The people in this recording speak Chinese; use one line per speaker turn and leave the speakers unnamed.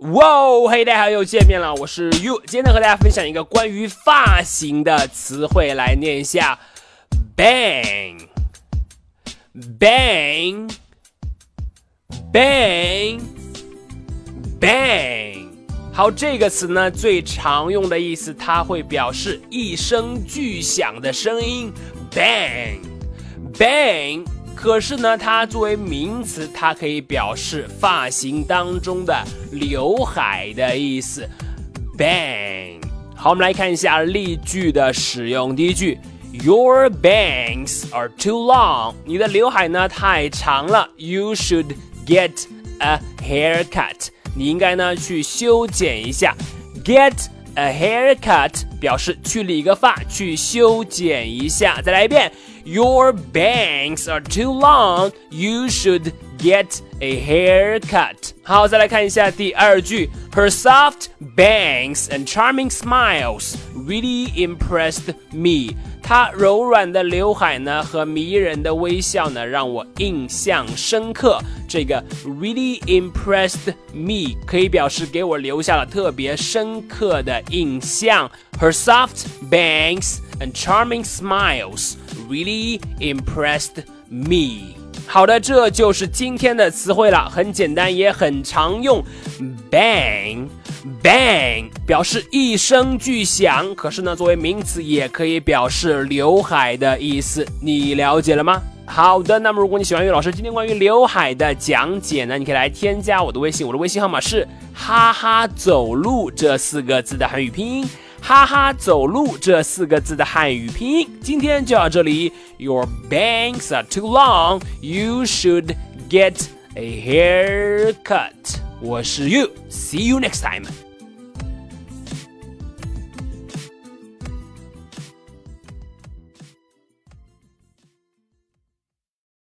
哇，嘿，大家好，又见面了，我是 You，今天和大家分享一个关于发型的词汇，来念一下，bang，bang，bang，bang。好，这个词呢最常用的意思，它会表示一声巨响的声音，bang，bang。可是呢，它作为名词，它可以表示发型当中的刘海的意思。Bang，好，我们来看一下例句的使用。第一句，Your bangs are too long。你的刘海呢太长了。You should get a haircut。你应该呢去修剪一下。Get a haircut 表示去理个发，去修剪一下。再来一遍。Your bangs are too long. You should get a haircut. 好，再来看一下第二句。Her soft bangs and charming smiles really impressed me. 她柔软的刘海呢和迷人的微笑呢让我印象深刻。这个 really impressed me 可以表示给我留下了特别深刻的印象。Her soft bangs and charming smiles really impressed me。好的，这就是今天的词汇了，很简单，也很常用。Bang，bang 表示一声巨响，可是呢，作为名词也可以表示刘海的意思。你了解了吗？好的，那么如果你喜欢于老师今天关于刘海的讲解呢，你可以来添加我的微信，我的微信号码是哈哈走路这四个字的汉语拼音。哈哈，走路这四个字的汉语拼音，今天就到这里。Your bangs are too long. You should get a haircut. 我是 You. See you next time.